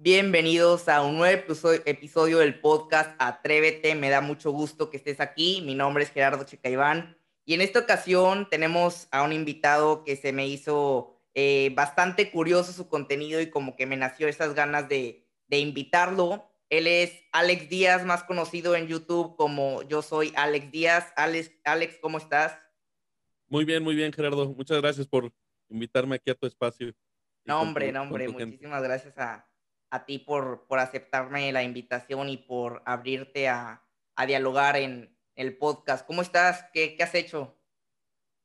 Bienvenidos a un nuevo episodio del podcast Atrévete. Me da mucho gusto que estés aquí. Mi nombre es Gerardo Checaiván y en esta ocasión tenemos a un invitado que se me hizo eh, bastante curioso su contenido y como que me nació esas ganas de, de invitarlo. Él es Alex Díaz, más conocido en YouTube como Yo Soy Alex Díaz. Alex, Alex, ¿cómo estás? Muy bien, muy bien, Gerardo. Muchas gracias por invitarme aquí a tu espacio. No, hombre, no, hombre. Muchísimas gracias a, a ti por, por aceptarme la invitación y por abrirte a, a dialogar en el podcast. ¿Cómo estás? ¿Qué, ¿Qué, has hecho?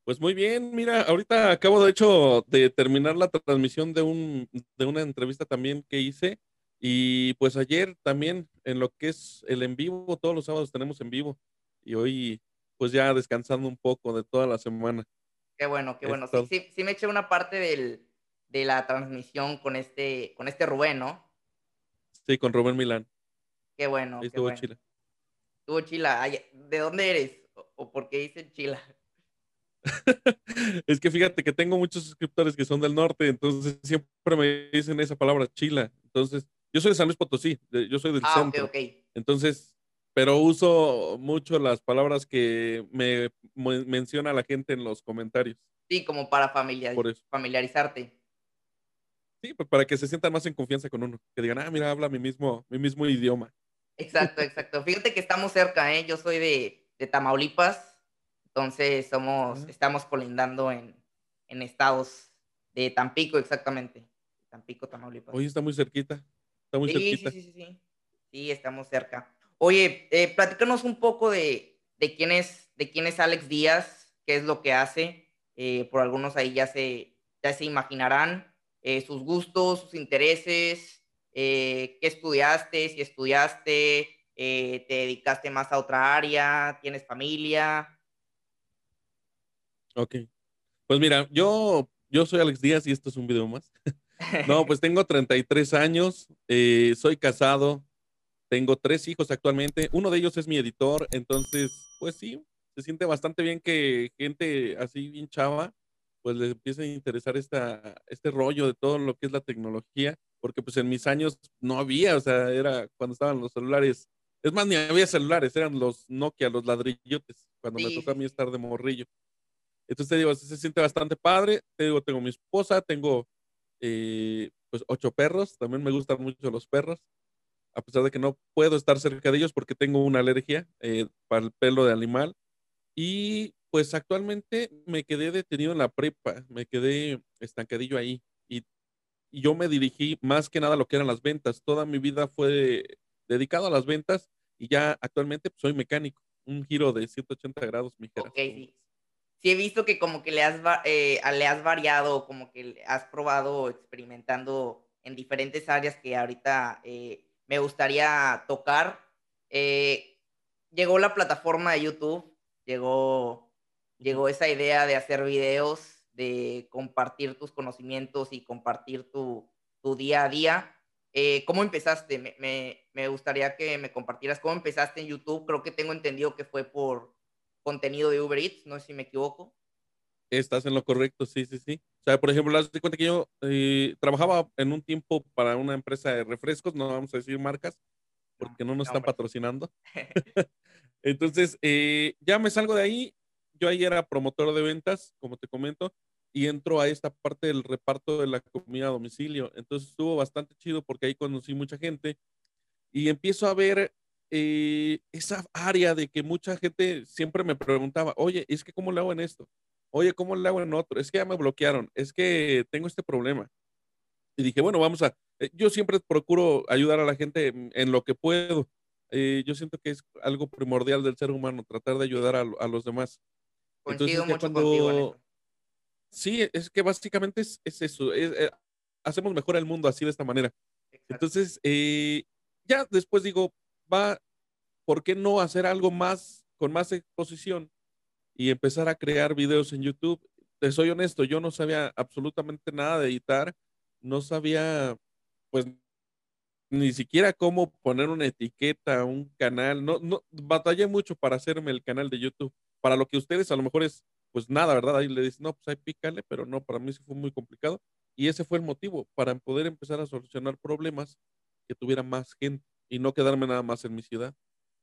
Pues muy bien, mira, ahorita acabo de hecho de terminar la transmisión de, un, de una entrevista también que hice y pues ayer también en lo que es el en vivo, todos los sábados tenemos en vivo y hoy pues ya descansando un poco de toda la semana. Qué bueno, qué bueno. Sí, sí, sí, me eché una parte del, de la transmisión con este, con este Rubén, ¿no? Sí, con Rubén Milán. Qué bueno. estuvo bueno. Chila. Estuvo Chila. ¿De dónde eres? ¿O, por qué dicen Chila? es que fíjate que tengo muchos suscriptores que son del norte, entonces siempre me dicen esa palabra Chila. Entonces, yo soy de San Luis Potosí, yo soy del ah, centro. Okay, okay. Entonces, pero uso mucho las palabras que me, menciona la gente en los comentarios. Sí, como para familiarizarte. Sí, pues para que se sientan más en confianza con uno. Que digan, ah, mira, habla mi mismo, mi mismo idioma. Exacto, exacto. Fíjate que estamos cerca, ¿eh? Yo soy de, de Tamaulipas, entonces somos, estamos colindando en, en estados de Tampico, exactamente. Tampico, Tamaulipas. Oye, está muy cerquita. Está muy cerquita. Sí, sí, sí, sí. Sí, estamos cerca. Oye, eh, platícanos un poco de, de, quién es, de quién es Alex Díaz, qué es lo que hace. Eh, por algunos ahí ya se, ya se imaginarán. Eh, sus gustos, sus intereses, eh, qué estudiaste, si estudiaste, eh, te dedicaste más a otra área, tienes familia. Ok. Pues mira, yo, yo soy Alex Díaz y esto es un video más. no, pues tengo 33 años, soy casado, tengo tres hijos actualmente, uno de ellos es mi editor, entonces, pues sí, se siente bastante bien que gente así bien chava pues les empieza a interesar esta, este rollo de todo lo que es la tecnología, porque pues en mis años no había, o sea, era cuando estaban los celulares, es más, ni había celulares, eran los Nokia, los ladrillotes, cuando me tocó a mí estar de morrillo. Entonces te digo, se siente bastante padre, te digo, tengo mi esposa, tengo eh, pues ocho perros, también me gustan mucho los perros, a pesar de que no puedo estar cerca de ellos porque tengo una alergia eh, para el pelo de animal. Y pues actualmente me quedé detenido en la prepa, me quedé estancadillo ahí y, yo me dirigí más que nada a lo que eran las ventas. Toda mi vida fue dedicado a las ventas y ya actualmente pues, soy mecánico. Un giro de 180 grados, mi Ok, sí. Sí, he visto que como que le has, eh, le has variado, como que has probado experimentando en diferentes áreas que ahorita eh, me gustaría tocar. Eh, llegó la plataforma de YouTube, llegó llegó esa idea de hacer videos, de compartir tus conocimientos y compartir tu, tu día a día. Eh, ¿Cómo empezaste? Me, me, me, gustaría que me compartieras cómo empezaste en YouTube. Creo que tengo entendido que fue por contenido de Uber Eats, no sé si me equivoco. Estás en lo correcto, sí, sí, sí. O sea, por ejemplo, das cuenta que yo eh, trabajaba en un tiempo para una empresa de refrescos, no vamos a decir marcas, porque no, nos están patrocinando. Entonces, eh, ya me salgo de ahí yo ahí era promotor de ventas, como te comento, y entro a esta parte del reparto de la comida a domicilio. Entonces estuvo bastante chido porque ahí conocí mucha gente y empiezo a ver eh, esa área de que mucha gente siempre me preguntaba, oye, es que ¿cómo le hago en esto? Oye, ¿cómo le hago en otro? Es que ya me bloquearon, es que tengo este problema. Y dije, bueno, vamos a, eh, yo siempre procuro ayudar a la gente en, lo que puedo. Eh, yo siento que es algo primordial del ser humano, tratar de ayudar a los demás. Mucho contigo Sí, es que básicamente es, eso, eh, hacemos mejor el mundo así de esta manera. Entonces, eh, ya después digo, va, ¿por qué no hacer algo más, con más exposición y empezar a crear videos en YouTube? Te soy honesto, yo no sabía absolutamente nada de editar, no sabía, pues, ni siquiera cómo poner una etiqueta, un canal, no, no, batallé mucho para hacerme el canal de YouTube para lo que ustedes a lo mejor es, pues nada, ¿verdad? Ahí le dicen, no, pues ahí pícale, pero no, para mí sí fue muy complicado. Y ese fue el motivo, para poder empezar a solucionar problemas que tuviera más gente y no quedarme nada más en mi ciudad.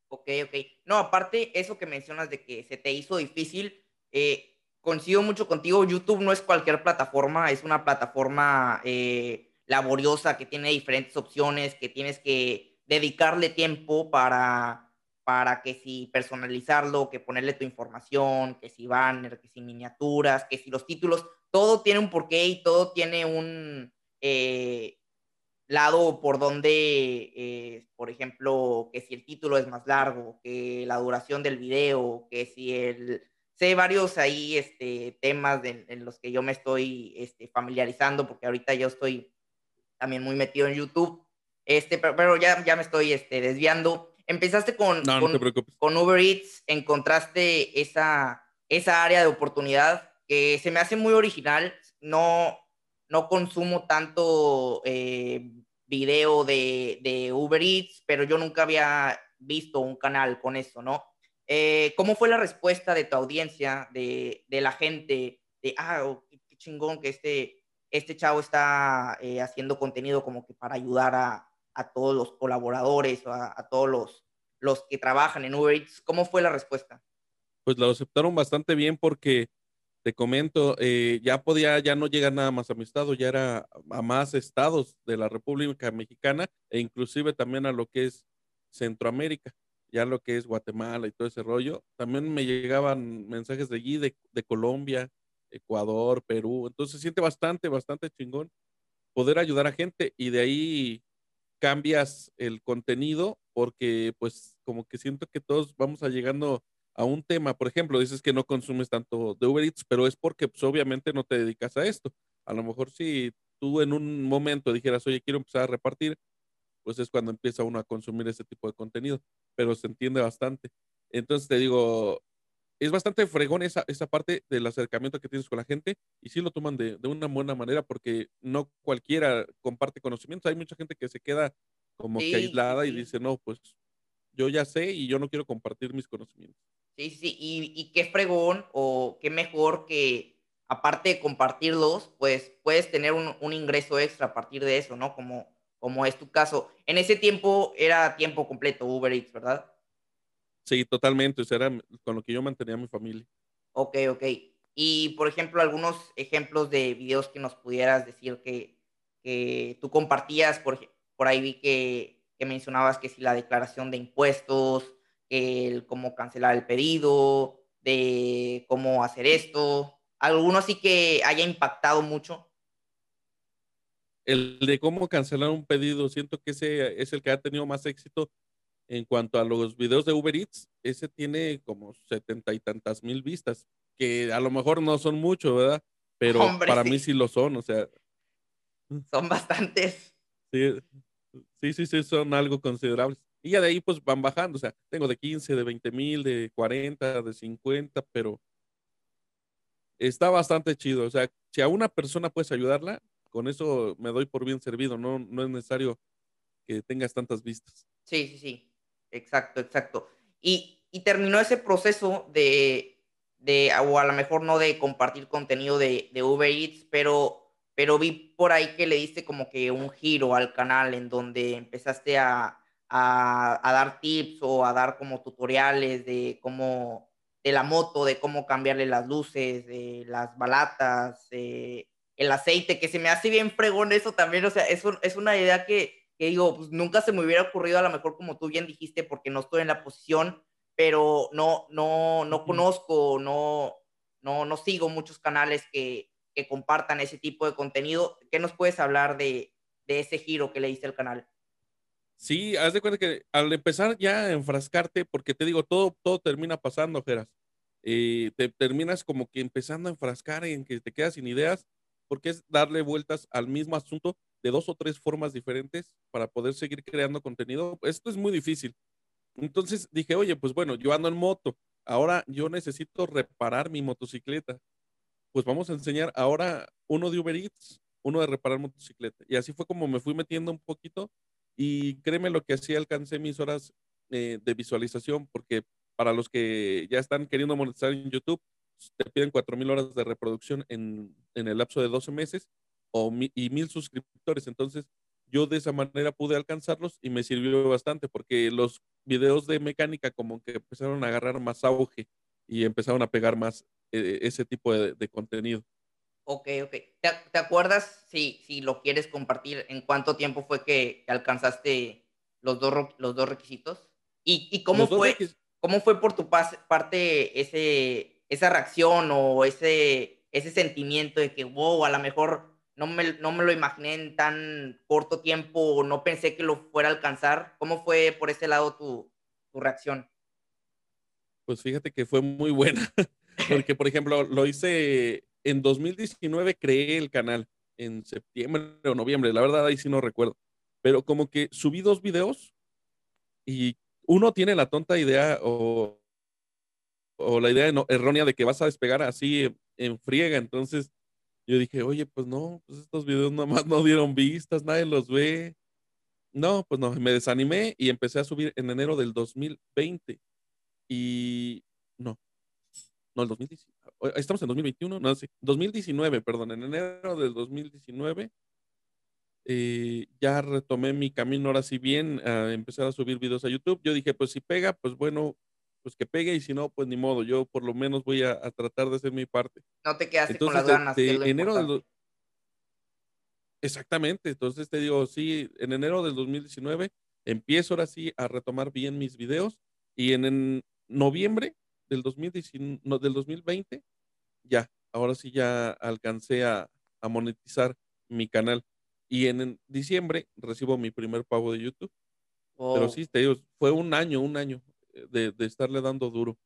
Ok, ok. No, aparte, eso que mencionas de que se te hizo difícil, eh, coincido mucho contigo, YouTube no es cualquier plataforma, es una plataforma eh, laboriosa que tiene diferentes opciones, que tienes que dedicarle tiempo para, para que si personalizarlo, que ponerle tu información, que si banner, que si miniaturas, que si los títulos, todo tiene un porqué y todo tiene un eh, lado por donde, eh, por ejemplo, que si el título es más largo, que la duración del video, que si el... Sé varios ahí este, temas en los que yo me estoy este, familiarizando, porque ahorita yo estoy también muy metido en YouTube, este, pero, ya, ya me estoy este, desviando. Empezaste con, con, Uber Eats, encontraste esa, esa área de oportunidad que se me hace muy original. No, no consumo tanto eh, video de, de, Uber Eats, pero yo nunca había visto un canal con eso, ¿no? Eh, ¿Cómo fue la respuesta de tu audiencia, de, de la gente? De, ah, oh, qué, chingón que este, este chavo está eh, haciendo contenido como que para ayudar a, a todos los colaboradores, a, a todos los, los que trabajan en Uber Eats. ¿Cómo fue la respuesta? Pues lo aceptaron bastante bien porque te comento, eh, ya podía, ya no llegar nada más a mi estado, ya era a más estados de la República Mexicana e inclusive también a lo que es Centroamérica, ya lo que es Guatemala y todo ese rollo. También me llegaban mensajes de allí, de, de Colombia, Ecuador, Perú. Entonces se siente bastante, bastante chingón poder ayudar a gente y de ahí cambias el contenido porque pues como que siento que todos vamos a llegando a un tema, por ejemplo, dices que no consumes tanto de Uber Eats, pero es porque pues, obviamente no te dedicas a esto. A lo mejor si tú en un momento dijeras, oye, quiero empezar a repartir, pues es cuando empieza uno a consumir ese tipo de contenido, pero se entiende bastante. Entonces te digo, es bastante fregón esa, esa parte del acercamiento que tienes con la gente y sí lo toman de, de una buena manera porque no cualquiera comparte conocimientos. Hay mucha gente que se queda como que aislada y dice, no, pues yo ya sé y yo no quiero compartir mis conocimientos. Sí, sí, y, y qué fregón o qué mejor que aparte de compartirlos, pues puedes tener un, un, ingreso extra a partir de eso, ¿no? Como, como es tu caso. En ese tiempo era tiempo completo Uber Eats, ¿verdad? Sí, totalmente. Eso era con lo que yo mantenía a mi familia. Ok, ok. Y, por ejemplo, algunos ejemplos de videos que nos pudieras decir que, que tú compartías, por, por ahí vi que, que mencionabas que si la declaración de impuestos, el cómo cancelar el pedido, de cómo hacer esto. ¿Alguno así que haya impactado mucho? El de cómo cancelar un pedido, siento que ese es el que ha tenido más éxito en cuanto a los videos de Uber Eats. Ese tiene como setenta y tantas mil vistas, que a lo mejor no son mucho, ¿verdad? Pero para mí sí lo son, o sea. Son bastantes. Sí, sí, sí, sí, son algo considerables. Y ya de ahí pues van bajando, o sea, tengo de 15, de 20 mil, de 40, de 50, pero está bastante chido. O sea, si a una persona puedes ayudarla, con eso me doy por bien servido, no, no es necesario que tengas tantas vistas. Sí, sí, sí, exacto, exacto. Y, y terminó ese proceso de, de, o a lo mejor no de compartir contenido de, de Uber Eats, pero, pero vi por ahí que le diste como que un giro al canal en donde empezaste a a, dar tips o a dar como tutoriales de cómo, de la moto, de cómo cambiarle las luces, de las balatas, el aceite, que se me hace bien fregón eso también, o sea, es, es una idea que, que digo, pues nunca se me hubiera ocurrido a lo mejor como tú bien dijiste, porque no estoy en la posición, pero no, no, no conozco, no, no, no sigo muchos canales que, que compartan ese tipo de contenido. ¿Qué nos puedes hablar de, de ese giro que le diste al canal? Sí, haz de cuenta que al empezar ya a enfrascarte, porque te digo, todo, todo termina pasando, Geras. Eh, te terminas como que empezando a enfrascar en que te quedas sin ideas, porque es darle vueltas al mismo asunto de dos o tres formas diferentes para poder seguir creando contenido. Esto es muy difícil. Entonces dije, oye, pues bueno, yo ando en moto, ahora yo necesito reparar mi motocicleta. Pues vamos a enseñar ahora uno de Uber Eats, uno de reparar motocicleta. Y así fue como me fui metiendo un poquito y créeme lo que así alcancé mis horas eh, de visualización, porque para los que ya están queriendo monetizar en YouTube, te piden 4.000 horas de reproducción en, en, el lapso de 12 meses o y mil suscriptores. Entonces, yo de esa manera pude alcanzarlos y me sirvió bastante porque los videos de mecánica como que empezaron a agarrar más auge y empezaron a pegar más eh, ese tipo de, contenido. Ok, ok. ¿Te, acuerdas, si, si lo quieres compartir, en cuánto tiempo fue que alcanzaste los dos, los dos requisitos? ¿Y, y cómo, fue, cómo fue por tu parte ese, esa reacción o ese, ese sentimiento de que, wow, a lo mejor no me, no me lo imaginé en tan corto tiempo, no pensé que lo fuera a alcanzar. ¿Cómo fue por ese lado tu, tu reacción? Pues fíjate que fue muy buena, porque por ejemplo, lo hice en 2019, creé el canal en septiembre o noviembre, la verdad ahí sí no recuerdo, pero como que subí dos videos y uno tiene la tonta idea o, o la idea errónea de que vas a despegar así en friega, entonces yo dije, oye, pues no, pues estos videos nomás no dieron vistas, nadie los ve. No, pues no, me desanimé y empecé a subir en enero del 2020. Y no, no, el 2019. Estamos en 2021, no sé, 2019, perdón, en enero del 2019. Eh, ya retomé mi camino ahora sí bien a empezar a subir videos a YouTube. Yo dije, pues si pega, pues bueno, pues que pegue y si no, pues ni modo, yo por lo menos voy a, tratar de hacer mi parte. No te quedaste con las ganas. De, enero del... Exactamente, entonces te digo, sí, en enero del 2019 empiezo ahora sí a retomar bien mis videos y en, noviembre del, 2019, del 2020 ya, ahora sí ya alcancé a, monetizar mi canal y en, diciembre recibo mi primer pago de YouTube. Pero sí, te digo, fue un año, un año de, estarle dando duro.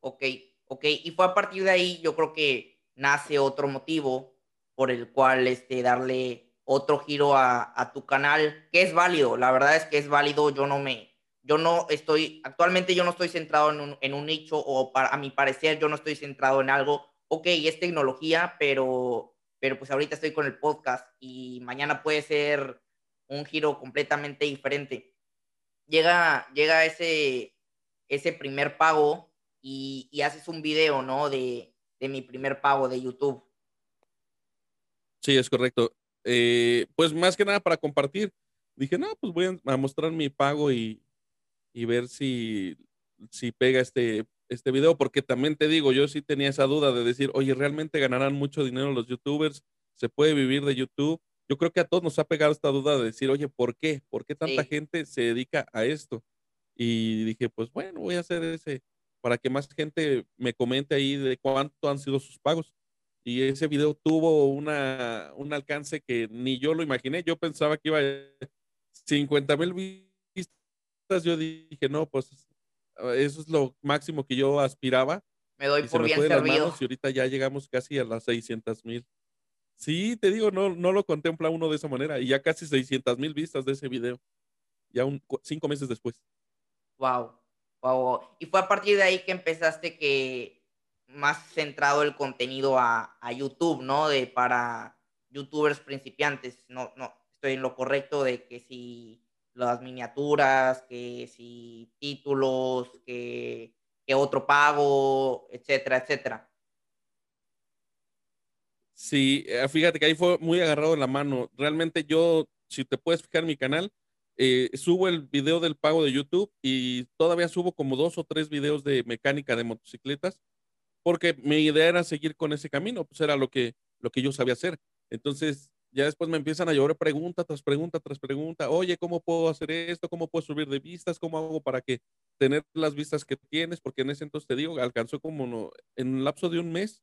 Ok, ok. Y fue a partir de ahí, yo creo que nace otro motivo por el cual este, darle otro giro a, tu canal, que es válido. La verdad es que es válido. Yo no me, yo no estoy, actualmente yo no estoy centrado en un, en un nicho o para, a mi parecer yo no estoy centrado en algo. Ok, es tecnología, pero, pero pues ahorita estoy con el podcast y mañana puede ser un giro completamente diferente. Llega, llega ese, ese primer pago y, haces un video, ¿no? De, mi primer pago de YouTube. Sí, es correcto. Eh, pues más que nada para compartir. Dije, no, pues voy a mostrar mi pago y, ver si, si pega este, este video, porque también te digo, yo sí tenía esa duda de decir, oye, ¿realmente ganarán mucho dinero los youtubers? ¿Se puede vivir de YouTube? Yo creo que a todos nos ha pegado esta duda de decir, oye, ¿por qué? ¿Por qué tanta gente se dedica a esto? Y dije, pues bueno, voy a hacer ese para que más gente me comente ahí de cuánto han sido sus pagos. Y ese video tuvo una, un alcance que ni yo lo imaginé. Yo pensaba que iba a 50 mil vistas. Yo dije, no, pues eso es lo máximo que yo aspiraba. Me doy por bien servido. y ahorita ya llegamos casi a las 600 mil. Sí, te digo, no, no lo contempla uno de esa manera. Y ya casi 600 mil vistas de ese video. Ya un, cinco meses después. Wow, wow. Y fue a partir de ahí que empezaste que más centrado el contenido a, YouTube, ¿no? De para youtubers principiantes. No, no, estoy en lo correcto de que si las miniaturas, que si títulos, que, que otro pago, etcétera, etcétera. Sí, eh, fíjate que ahí fue muy agarrado en la mano. Realmente yo, si te puedes fijar en mi canal, eh, subo el video del pago de YouTube y todavía subo como dos o tres videos de mecánica de motocicletas, porque mi idea era seguir con ese camino, pues era lo que, lo que yo sabía hacer. Entonces, ya después me empiezan a llover pregunta tras pregunta tras pregunta, oye, ¿cómo puedo hacer esto? ¿Cómo puedo subir de vistas? ¿Cómo hago para que tener las vistas que tienes? Porque en ese entonces te digo, alcanzó como no, en un lapso de un mes,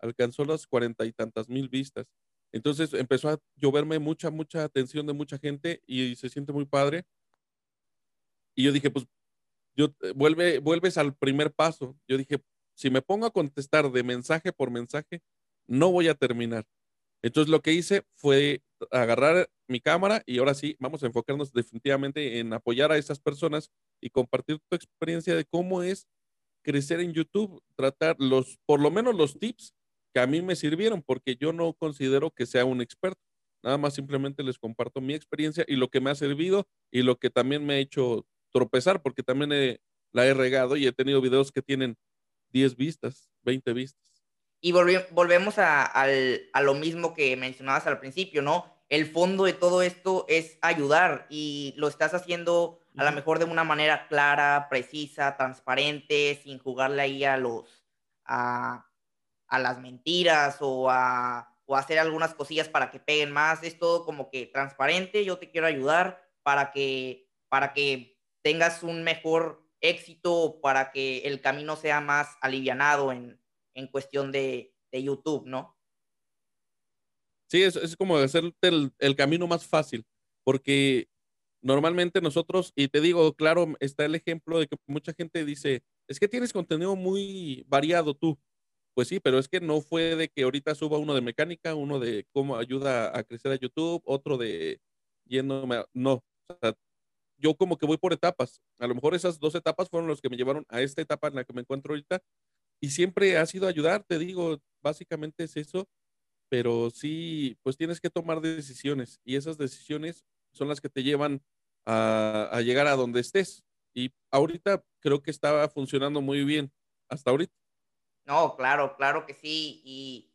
alcanzó las cuarenta y tantas mil vistas. Entonces empezó a lloverme mucha, mucha atención de mucha gente y se siente muy padre. Y yo dije, pues, yo eh, vuelve, vuelves al primer paso. Yo dije, si me pongo a contestar de mensaje por mensaje, no voy a terminar. Entonces lo que hice fue agarrar mi cámara y ahora sí, vamos a enfocarnos definitivamente en apoyar a esas personas y compartir tu experiencia de cómo es crecer en YouTube, tratar los, por lo menos los tips que a mí me sirvieron, porque yo no considero que sea un experto. Nada más simplemente les comparto mi experiencia y lo que me ha servido y lo que también me ha hecho tropezar, porque también la he regado y he tenido videos que tienen 10 vistas, 20 vistas. Y volvemos a, lo mismo que mencionabas al principio, ¿no? el fondo de todo esto es ayudar y lo estás haciendo a lo mejor de una manera clara, precisa, transparente, sin jugarle ahí a los, a, a las mentiras o a, o hacer algunas cosillas para que peguen más. Es todo como que transparente, yo te quiero ayudar para que, para que tengas un mejor éxito, para que el camino sea más alivianado en, en cuestión de, de YouTube, ¿no? Sí, es, es como hacerte el, el, camino más fácil, porque normalmente nosotros, y te digo, claro, está el ejemplo de que mucha gente dice, es que tienes contenido muy variado tú. Pues sí, pero es que no fue de que ahorita suba uno de mecánica, uno de cómo ayuda a crecer a YouTube, otro de yéndome a, no. Yo como que voy por etapas. A lo mejor esas dos etapas fueron los que me llevaron a esta etapa en la que me encuentro ahorita. Y siempre ha sido ayudar, te digo, básicamente es eso. Pero sí, pues tienes que tomar decisiones y esas decisiones son las que te llevan a, a llegar a donde estés. Y ahorita creo que estaba funcionando muy bien, hasta ahorita. No, claro, claro que sí. Y,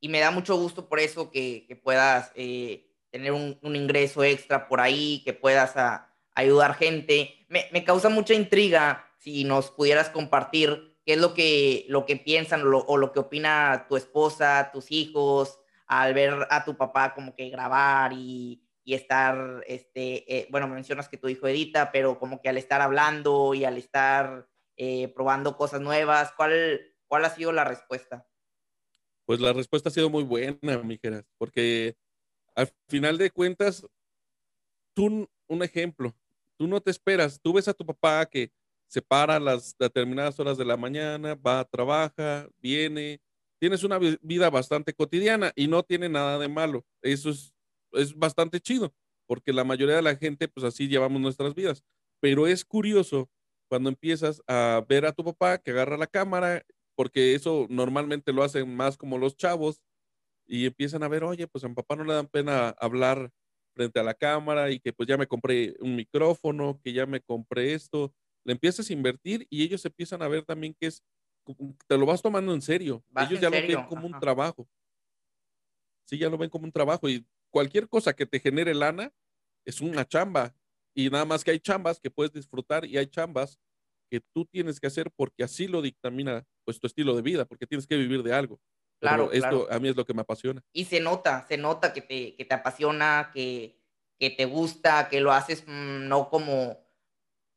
y me da mucho gusto por eso que, que puedas eh, tener un, ingreso extra por ahí, que puedas a, a ayudar gente. Me, me, causa mucha intriga si nos pudieras compartir qué es lo que, lo que piensan o lo que opina tu esposa, tus hijos, al ver a tu papá como que grabar y, y estar, este, eh, bueno, mencionas que tu hijo edita, pero como que al estar hablando y al estar eh, probando cosas nuevas, ¿cuál, ¿Cuál ha sido la respuesta? Pues la respuesta ha sido muy buena, Mijeras, porque al final de cuentas, tú, un ejemplo, tú no te esperas, tú ves a tu papá que se para a las determinadas horas de la mañana, va, trabaja, viene, tienes una vida bastante cotidiana y no tiene nada de malo. Eso es, es bastante chido, porque la mayoría de la gente, pues así llevamos nuestras vidas. Pero es curioso cuando empiezas a ver a tu papá que agarra la cámara porque eso normalmente lo hacen más como los chavos y empiezan a ver, oye, pues a mi papá no le dan pena hablar frente a la cámara y que pues ya me compré un micrófono, que ya me compré esto, le empiezas a invertir y ellos empiezan a ver también que es, te lo vas tomando en serio, ellos ya serio? lo ven como Ajá. un trabajo. Sí, ya lo ven como un trabajo y cualquier cosa que te genere lana es una chamba y nada más que hay chambas que puedes disfrutar y hay chambas que tú tienes que hacer porque así lo dictamina pues tu estilo de vida, porque tienes que vivir de algo. Claro, Pero esto claro. a mí es lo que me apasiona. Y se nota, se nota que te, que te apasiona, que, que te gusta, que lo haces mmm, no como...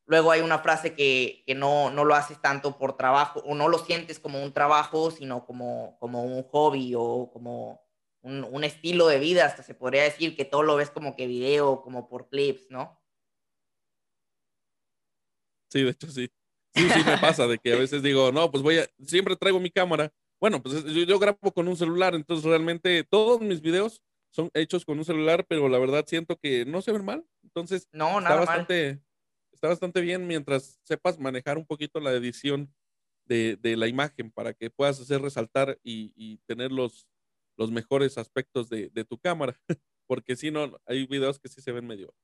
Luego hay una frase que, que no, no lo haces tanto por trabajo o no lo sientes como un trabajo, sino como, como un hobby o como un, un estilo de vida, hasta se podría decir que todo lo ves como que video, como por clips, ¿no? Sí, de hecho sí. Sí, sí me pasa de que a veces digo, no, pues voy a, siempre traigo mi cámara. Bueno, pues yo, yo, grabo con un celular, entonces realmente todos mis videos son hechos con un celular, pero la verdad siento que no se ven mal. Entonces, no, nada está bastante, mal. está bastante bien mientras sepas manejar un poquito la edición de, de la imagen para que puedas hacer resaltar y, y tener los, los mejores aspectos de, de tu cámara. Porque si no, hay videos que sí se ven medio,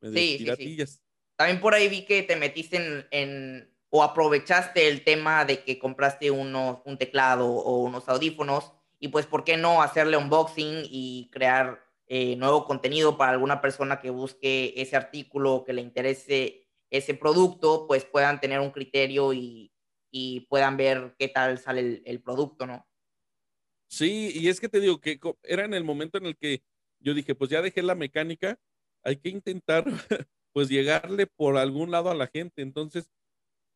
medio sí, sí, sí. También por ahí vi que te metiste en, en o aprovechaste el tema de que compraste unos, un teclado o unos audífonos y pues, ¿por qué no hacerle unboxing y crear eh, nuevo contenido para alguna persona que busque ese artículo, que le interese ese producto, pues puedan tener un criterio y, y puedan ver qué tal sale el, el, producto, ¿no? Sí, y es que te digo que era en el momento en el que yo dije, pues ya dejé la mecánica, hay que intentar pues llegarle por algún lado a la gente. Entonces,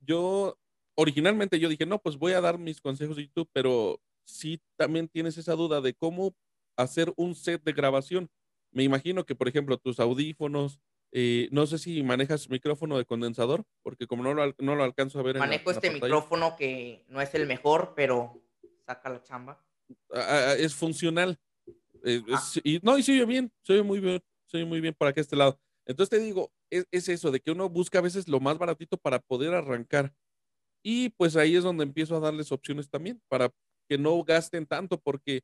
yo originalmente yo dije, no, pues voy a dar mis consejos de YouTube, pero sí también tienes esa duda de cómo hacer un set de grabación. Me imagino que, por ejemplo, tus audífonos, eh, no sé si manejas micrófono de condensador, porque como no lo, no lo alcanzo a ver. Manejo en la, este la micrófono que no es el mejor, pero saca la chamba. Ah, es funcional. Eh, ah. es, y, no, y sigue bien, se muy bien, se muy bien por aquí este lado. Entonces te digo, es, es, eso, de que uno busca a veces lo más baratito para poder arrancar. Y pues ahí es donde empiezo a darles opciones también, para que no gasten tanto, porque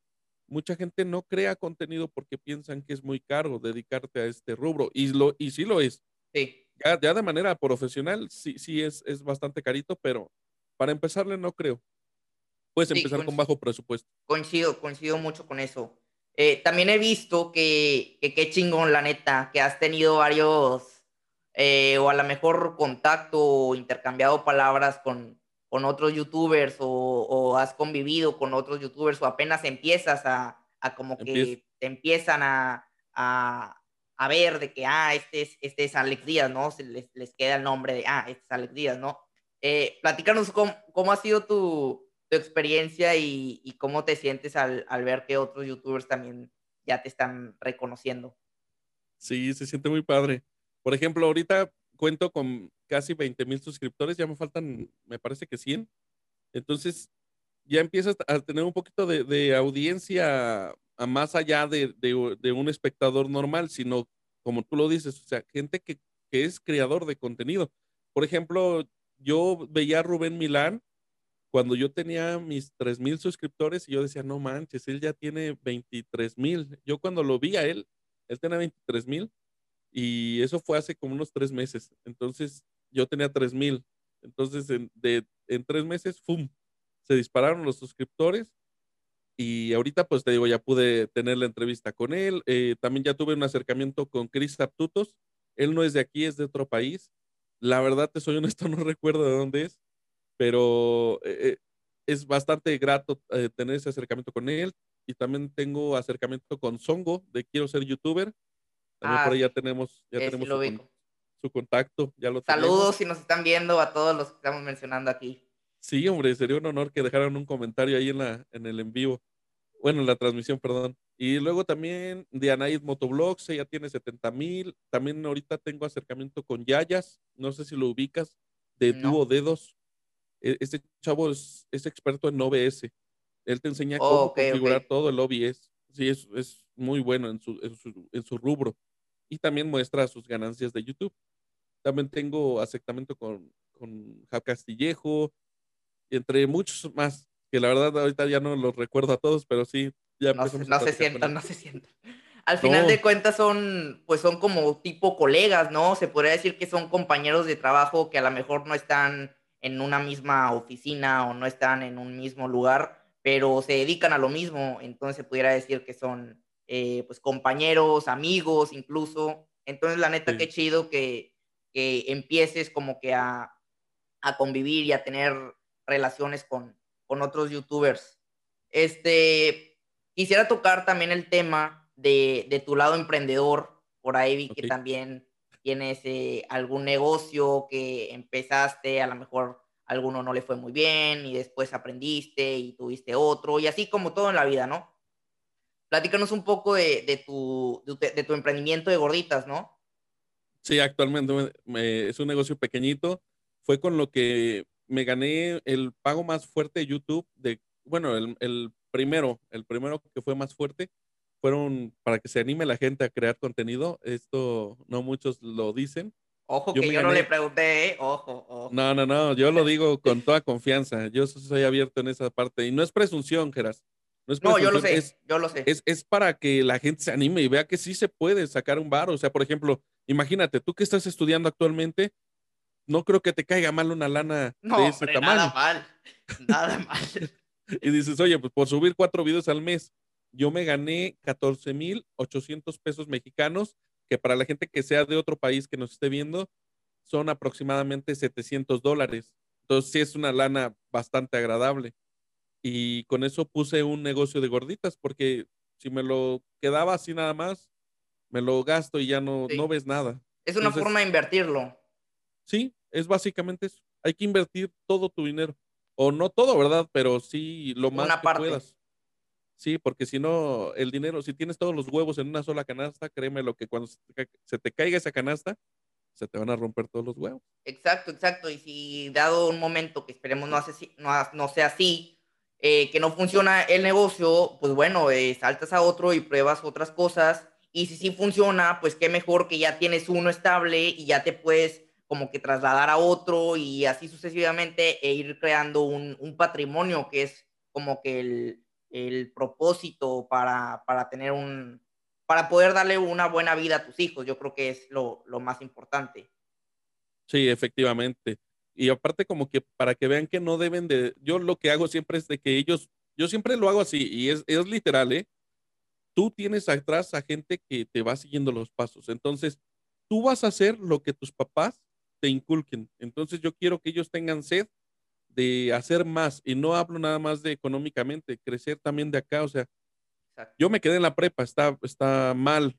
mucha gente no crea contenido porque piensan que es muy caro dedicarte a este rubro. Y, lo, y sí lo es. Sí. Ya, ya de manera profesional, sí, sí es, es bastante carito, pero para empezarle no creo. Puedes sí, empezar con bajo presupuesto. Coincido, coincido mucho con eso. Eh, también he visto que, que qué chingón, la neta, que has tenido varios, eh, o a lo mejor contacto o intercambiado palabras con, con otros youtubers o, o, has convivido con otros youtubers o apenas empiezas a, a como que te empiezan a, a, a, ver de que, ah, este es, este es Alex Díaz, ¿no? Se les, les queda el nombre de, ah, este es Alex Díaz, ¿no? Eh, platícanos cómo, cómo, ha sido tu, tu experiencia y, y, cómo te sientes al, al ver que otros youtubers también ya te están reconociendo. Sí, se siente muy padre. Por ejemplo, ahorita cuento con casi 20 mil suscriptores, ya me faltan, me parece que 100. Entonces, ya empiezas a tener un poquito de, de audiencia a más allá de, de, de, un espectador normal, sino como tú lo dices, o sea, gente que, que es creador de contenido. Por ejemplo, yo veía a Rubén Milán cuando yo tenía mis 3 mil suscriptores y yo decía, no manches, él ya tiene 23 mil. Yo cuando lo vi a él, él tenía 23 mil y eso fue hace como unos tres meses. Entonces yo tenía 3 mil. Entonces en, de, en tres meses, ¡fum! Se dispararon los suscriptores y ahorita pues te digo, ya pude tener la entrevista con él. Eh, también ya tuve un acercamiento con Chris Aptutos. Él no es de aquí, es de otro país. La verdad, te soy honesto, no recuerdo de dónde es, pero eh, es bastante grato eh, tener ese acercamiento con él. Y también tengo acercamiento con Songo de Quiero ser youtuber. También ah, por ahí ya tenemos, ya tenemos su, su, contacto. Ya lo Saludos si nos están viendo a todos los que estamos mencionando aquí. Sí, hombre, sería un honor que dejaran un comentario ahí en, la, en el en vivo. Bueno, en la transmisión, perdón. Y luego también de Anaid Motoblogs, ella tiene 70 mil. También ahorita tengo acercamiento con Yayas, no sé si lo ubicas, de no. Dúo Dedos. E, este chavo es, es, experto en OBS. Él te enseña oh, cómo okay, configurar okay. todo el OBS. Sí, es, es muy bueno en su, en su, en su rubro. Y también muestra sus ganancias de YouTube. También tengo acercamiento con, con Jav Castillejo, entre muchos más, que la verdad ahorita ya no los recuerdo a todos, pero sí, ya no, se, no se sientan, no se sientan. Al final no. de cuentas son, pues son como tipo colegas, ¿no? Se podría decir que son compañeros de trabajo que a lo mejor no están en una misma oficina o no están en un mismo lugar, pero se dedican a lo mismo, entonces se pudiera decir que son eh, pues compañeros, amigos incluso. Entonces la neta, sí. qué chido que, que empieces como que a, a convivir y a tener relaciones con, con otros youtubers. Este, quisiera tocar también el tema de, de tu lado emprendedor. Por ahí vi okay. que también tienes eh, algún negocio que empezaste, a lo mejor alguno no le fue muy bien y después aprendiste y tuviste otro, y así como todo en la vida, ¿no? Platícanos un poco de, de, tu, de, de tu emprendimiento de gorditas, ¿no? Sí, actualmente me, me, es un negocio pequeñito. Fue con lo que me gané el pago más fuerte de YouTube, de, bueno, el, el, primero, el primero que fue más fuerte, fueron para que se anime la gente a crear contenido. Esto no muchos lo dicen. Ojo yo que yo gané... no le pregunté, ¿eh? ojo, ojo. No, no, no, yo lo digo con toda confianza. Yo soy abierto en esa parte. Y no es presunción, Geras. No, es no, yo lo sé, es, yo lo sé. Es, es, para que la gente se anime y vea que sí se puede sacar un bar. O sea, por ejemplo, imagínate, tú que estás estudiando actualmente, no creo que te caiga mal una lana no, de ese hombre, tamaño. Nada mal, nada mal. y dices, oye, pues por subir cuatro videos al mes, yo me gané 14 mil 800 pesos mexicanos, que para la gente que sea de otro país que nos esté viendo, son aproximadamente 700 dólares. Entonces sí es una lana bastante agradable. Y con eso puse un negocio de gorditas, porque si me lo quedaba así nada más, me lo gasto y ya no, sí. no ves nada. Es una Entonces, forma de invertirlo. Sí, es básicamente eso. Hay que invertir todo tu dinero. O no todo, ¿verdad? Pero sí lo más una que parte. puedas. Sí, porque si no, el dinero, si tienes todos los huevos en una sola canasta, créeme lo que cuando se te caiga esa canasta, se te van a romper todos los huevos. Exacto, exacto. Y si dado un momento que esperemos no, hace, no, no sea así, eh, que no funciona el negocio, pues bueno, eh, saltas a otro y pruebas otras cosas. Y si sí funciona, pues qué mejor que ya tienes uno estable y ya te puedes como que trasladar a otro y así sucesivamente e ir creando un, un patrimonio que es como que el, el propósito para, para, tener un, para poder darle una buena vida a tus hijos. Yo creo que es lo, lo más importante. Sí, efectivamente. Y aparte como que para que vean que no deben de, yo lo que hago siempre es de que ellos, yo siempre lo hago así y es, es literal, ¿eh? tú tienes atrás a gente que te va siguiendo los pasos. Entonces, tú vas a hacer lo que tus papás te inculquen. Entonces, yo quiero que ellos tengan sed de hacer más y no hablo nada más de económicamente, crecer también de acá. O sea, yo me quedé en la prepa, está, está mal,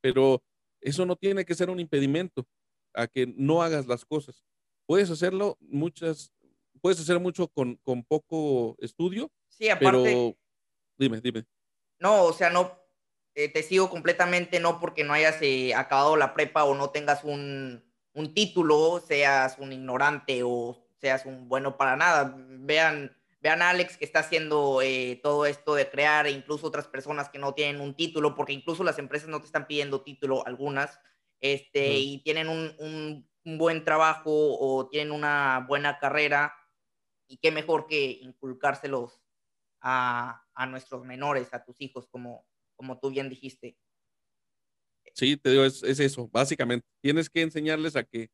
pero eso no tiene que ser un impedimento a que no hagas las cosas. Puedes hacerlo muchas, puedes hacer mucho con, con poco estudio. Sí, aparte. Pero, dime, dime. No, o sea, no, eh, te sigo completamente, no porque no hayas eh, acabado la prepa o no tengas un, un título, seas un ignorante o seas un bueno para nada. Vean, vean a Alex que está haciendo eh, todo esto de crear, e incluso otras personas que no tienen un título, porque incluso las empresas no te están pidiendo título, algunas, este, y tienen un, un, buen trabajo o tienen una buena carrera, y qué mejor que inculcárselos a, a nuestros menores, a tus hijos, como, como tú bien dijiste. Sí, te digo, es, es eso, básicamente. Tienes que enseñarles a que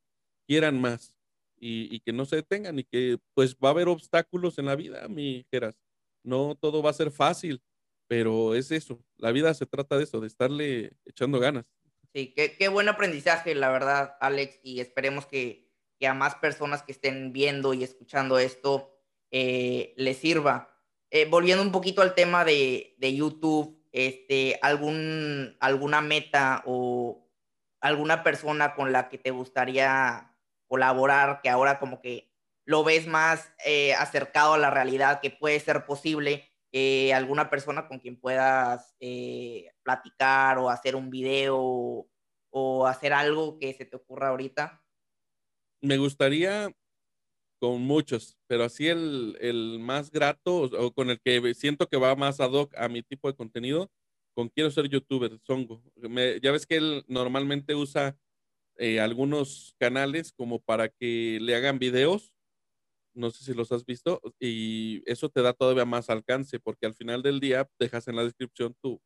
quieran más y, que no se detengan y que pues va a haber obstáculos en la vida, mi Geras. No todo va a ser fácil, pero es eso. La vida se trata de eso, de estarle echando ganas. Sí, qué, qué buen aprendizaje, la verdad, Alex, y esperemos que, que, a más personas que estén viendo y escuchando esto eh, les sirva. Eh, volviendo un poquito al tema de, de YouTube, este, algún, alguna meta o alguna persona con la que te gustaría colaborar, que ahora como que lo ves más eh, acercado a la realidad, que puede ser posible, eh, alguna persona con quien puedas eh, platicar o hacer un video o, hacer algo que se te ocurra ahorita? Me gustaría con muchos, pero así el, el más grato o, con el que siento que va más ad hoc a mi tipo de contenido, con quiero ser youtuber, Songo. ya ves que él normalmente usa eh, algunos canales como para que le hagan videos. No sé si los has visto y eso te da todavía más alcance porque al final del día dejas en la descripción tu,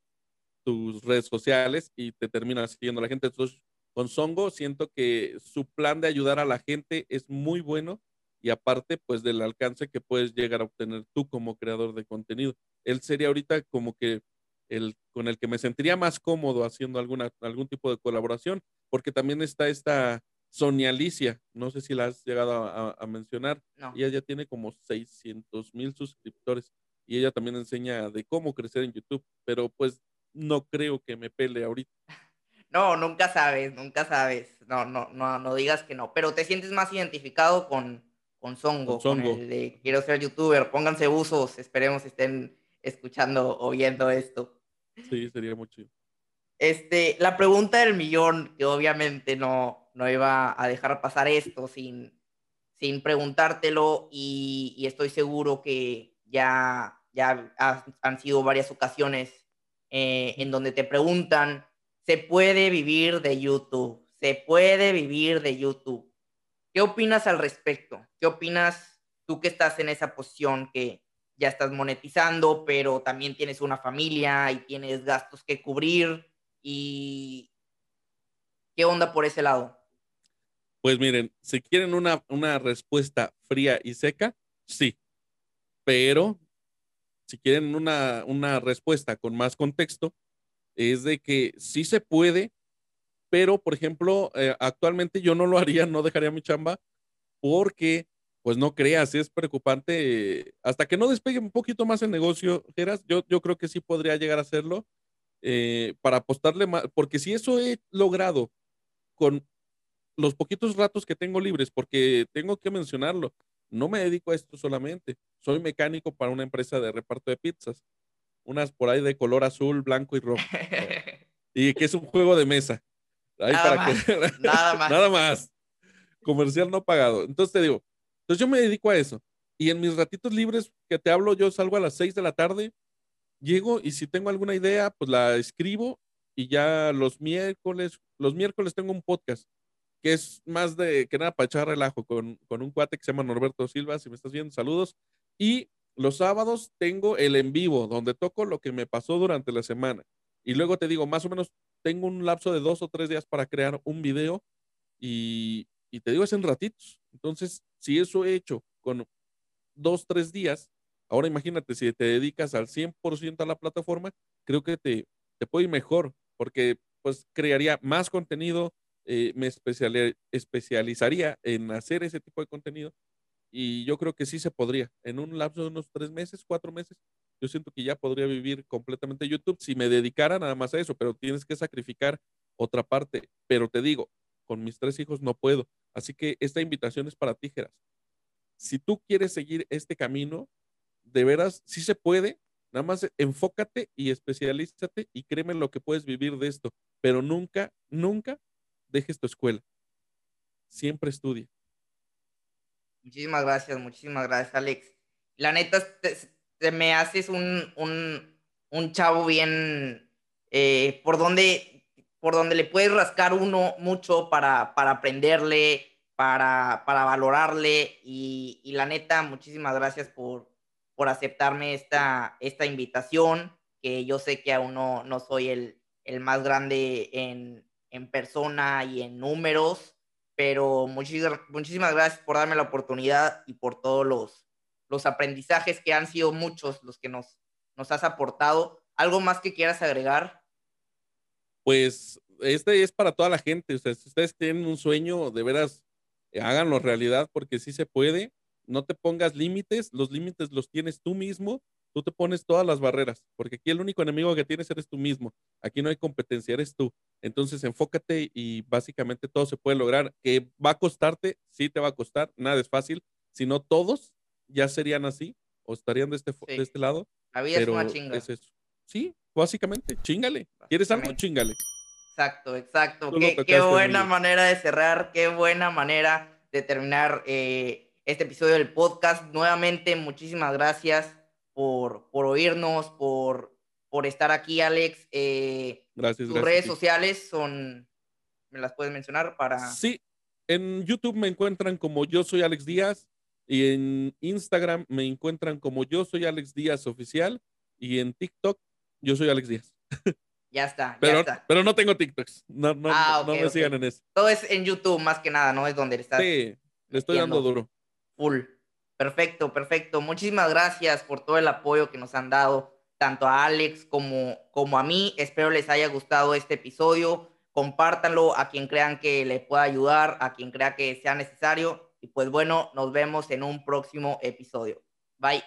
tus redes sociales y te termina siguiendo la gente. Entonces, con Songo siento que su plan de ayudar a la gente es muy bueno y aparte pues del alcance que puedes llegar a obtener tú como creador de contenido. Él sería ahorita como que el con el que me sentiría más cómodo haciendo alguna, algún tipo de colaboración porque también está esta Sonia Alicia, no sé si la has llegado a, mencionar, ella ya tiene como 600 mil suscriptores y ella también enseña de cómo crecer en YouTube, pero pues no creo que me pele ahorita. No, nunca sabes, nunca sabes, no, no, no, no digas que no, pero te sientes más identificado con, con Songo, con, el de quiero ser youtuber, pónganse usos, esperemos estén escuchando o viendo esto. Sí, sería mucho. Este, la pregunta del millón, que obviamente no, no iba a dejar pasar esto sin, sin preguntártelo y, estoy seguro que ya, ya han sido varias ocasiones eh, en donde te preguntan, ¿se puede vivir de YouTube? ¿Se puede vivir de YouTube? ¿Qué opinas al respecto? ¿Qué opinas tú que estás en esa posición que ya estás monetizando, pero también tienes una familia y tienes gastos que cubrir? ¿Y qué onda por ese lado? Pues miren, si quieren una, una respuesta fría y seca, sí. Pero si quieren una, una respuesta con más contexto, es de que sí se puede, pero por ejemplo, eh, actualmente yo no lo haría, no dejaría mi chamba, porque pues no creas, es preocupante. hasta que no despegue un poquito más el negocio, Geras, yo, yo creo que sí podría llegar a hacerlo, eh, para apostarle más, porque si eso he logrado con los poquitos ratos que tengo libres, porque tengo que mencionarlo, no me dedico a esto solamente, soy mecánico para una empresa de reparto de pizzas, unas por ahí de color azul, blanco y rojo, y que es un juego de mesa. nada, más, nada más. nada más. Comercial no pagado. Entonces te digo, entonces yo me dedico a eso. Y en mis ratitos libres que te hablo, yo salgo a las 6 de la tarde, llego y si tengo alguna idea, pues la escribo y ya los miércoles, los miércoles tengo un podcast que es más de que nada para echar relajo con, con un cuate que se llama Norberto Silva, si me estás viendo, saludos. Y los sábados tengo el en vivo, donde toco lo que me pasó durante la semana. Y luego te digo, más o menos tengo un lapso de dos o tres días para crear un video y, y te digo, es en ratitos. Entonces, si eso he hecho con dos, tres días, Ahora imagínate, si te dedicas al 100% a la plataforma, creo que te, te puede ir mejor, porque pues crearía más contenido, eh, me especializaría en hacer ese tipo de contenido y yo creo que sí se podría. En un lapso de unos tres meses, cuatro meses, yo siento que ya podría vivir completamente YouTube si me dedicara nada más a eso, pero tienes que sacrificar otra parte. Pero te digo, con mis tres hijos no puedo. Así que esta invitación es para tijeras. Si tú quieres seguir este camino, de veras, sí se puede. Nada más enfócate y especialízate y créeme lo que puedes vivir de esto. Pero nunca, nunca dejes tu escuela. Siempre estudia. Muchísimas gracias, muchísimas gracias, Alex. La neta, te, me haces un, un, chavo bien eh, por donde por donde le puedes rascar uno mucho para, para aprenderle, para, para valorarle. Y, y, la neta, muchísimas gracias por, por aceptarme esta, esta invitación, que yo sé que aún no, no soy el, el más grande en, en persona y en números, pero muchísimas, gracias por darme la oportunidad y por todos los, los aprendizajes que han sido muchos los que nos, nos has aportado. ¿Algo más que quieras agregar? Pues este es para toda la gente. si ustedes tienen un sueño, de veras, háganlo realidad porque sí se puede. No te pongas límites, los límites los tienes tú mismo Tú te pones todas las barreras, porque aquí el único enemigo que tienes eres tú mismo. Aquí no hay competencia, eres tú. Entonces enfócate y básicamente todo se puede lograr. Que va a costarte, sí te va a costar, nada es fácil. Si no todos ya serían así o estarían de este, de este lado. La vida es una chinga. Es eso. Sí, básicamente, chingale. ¿Quieres algo? Chingale. Exacto, exacto. Qué, buena manera de cerrar, qué buena manera de terminar eh, este episodio del podcast. Nuevamente, muchísimas gracias por, por oírnos, por, por estar aquí, Alex. Eh, gracias. Tus redes sociales son, ¿me las puedes mencionar para...? Sí, en YouTube me encuentran como yo soy Alex Díaz y en Instagram me encuentran como yo soy Alex Díaz oficial y en TikTok yo soy Alex Díaz. Ya está, pero, ya está. Pero no tengo TikToks. No, no, ah, no me sigan en eso. Todo es en YouTube más que nada, ¿no? Es donde estás. Sí, le estoy dando duro. Full. Perfecto, perfecto. Muchísimas gracias por todo el apoyo que nos han dado, tanto a Alex como, como a mí. Espero les haya gustado este episodio. Compártanlo a quien crean que le pueda ayudar, a quien crea que sea necesario. Y pues bueno, nos vemos en un próximo episodio. Bye.